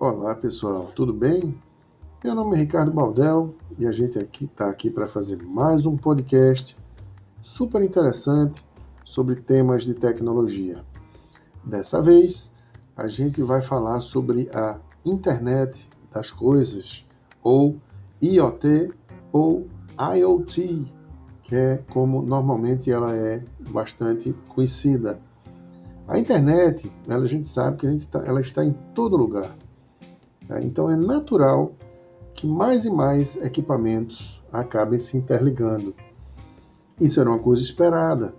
Olá pessoal, tudo bem? Meu nome é Ricardo Baldel e a gente aqui está aqui para fazer mais um podcast super interessante sobre temas de tecnologia. Dessa vez a gente vai falar sobre a internet das coisas ou IoT ou IoT, que é como normalmente ela é bastante conhecida. A internet, ela, a gente sabe que a gente tá, ela está em todo lugar? Então é natural que mais e mais equipamentos acabem se interligando. Isso era uma coisa esperada.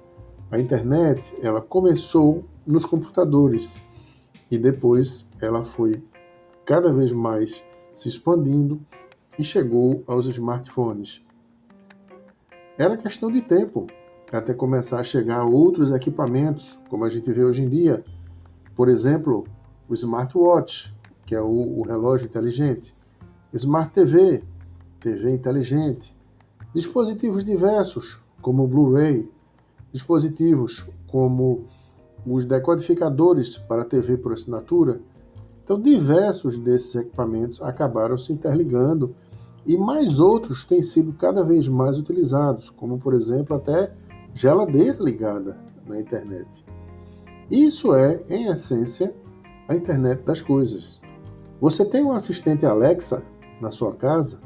A internet ela começou nos computadores e depois ela foi cada vez mais se expandindo e chegou aos smartphones. Era questão de tempo até começar a chegar a outros equipamentos, como a gente vê hoje em dia. Por exemplo, o smartwatch, que é o, o relógio inteligente, Smart TV, TV inteligente, dispositivos diversos, como o Blu-ray, dispositivos como os decodificadores para TV por assinatura. Então, diversos desses equipamentos acabaram se interligando e mais outros têm sido cada vez mais utilizados, como por exemplo até geladeira ligada na internet. Isso é, em essência, a internet das coisas. Você tem um assistente Alexa na sua casa?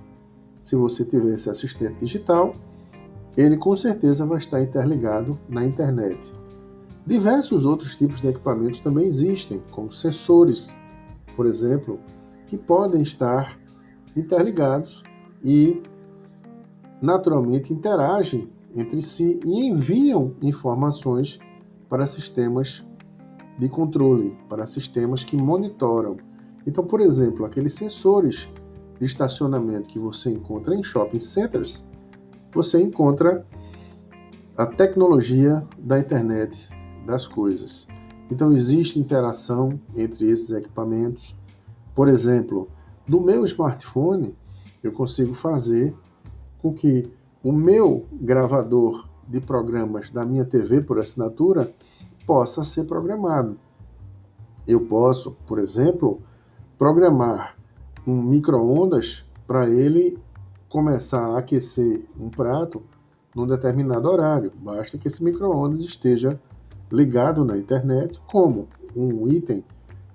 Se você tiver esse assistente digital, ele com certeza vai estar interligado na internet. Diversos outros tipos de equipamentos também existem, como sensores, por exemplo, que podem estar interligados e naturalmente interagem entre si e enviam informações para sistemas de controle, para sistemas que monitoram então, por exemplo, aqueles sensores de estacionamento que você encontra em shopping centers, você encontra a tecnologia da internet das coisas. Então, existe interação entre esses equipamentos. Por exemplo, no meu smartphone, eu consigo fazer com que o meu gravador de programas da minha TV por assinatura possa ser programado. Eu posso, por exemplo, programar um micro-ondas para ele começar a aquecer um prato num determinado horário. Basta que esse micro-ondas esteja ligado na internet como um item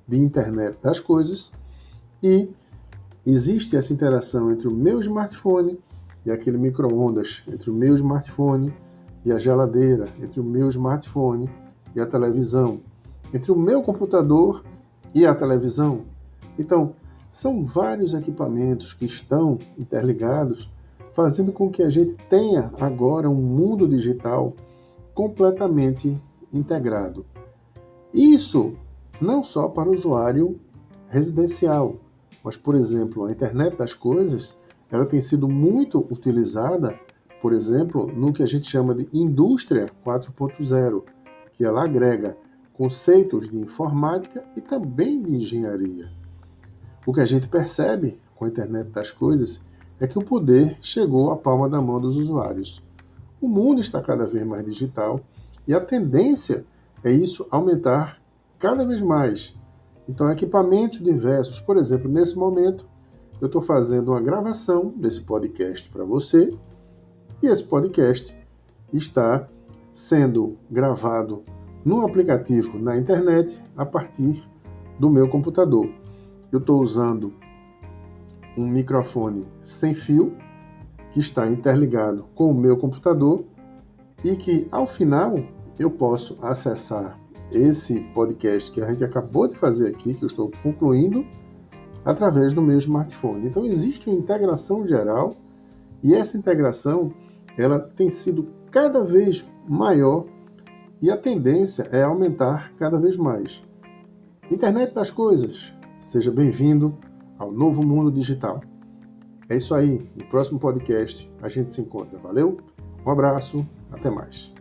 de internet das coisas e existe essa interação entre o meu smartphone e aquele micro-ondas, entre o meu smartphone e a geladeira, entre o meu smartphone e a televisão, entre o meu computador e a televisão, então, são vários equipamentos que estão interligados, fazendo com que a gente tenha agora um mundo digital completamente integrado. Isso não só para o usuário residencial, mas, por exemplo, a internet das coisas, ela tem sido muito utilizada, por exemplo, no que a gente chama de indústria 4.0, que ela agrega conceitos de informática e também de engenharia. O que a gente percebe com a internet das coisas é que o poder chegou à palma da mão dos usuários. O mundo está cada vez mais digital e a tendência é isso aumentar cada vez mais. Então, equipamentos diversos, por exemplo, nesse momento, eu estou fazendo uma gravação desse podcast para você e esse podcast está sendo gravado no aplicativo na internet a partir do meu computador eu estou usando um microfone sem fio que está interligado com o meu computador e que ao final eu posso acessar esse podcast que a gente acabou de fazer aqui, que eu estou concluindo, através do meu smartphone. Então existe uma integração geral e essa integração ela tem sido cada vez maior e a tendência é aumentar cada vez mais. Internet das coisas, Seja bem-vindo ao novo mundo digital. É isso aí. No próximo podcast a gente se encontra. Valeu? Um abraço. Até mais.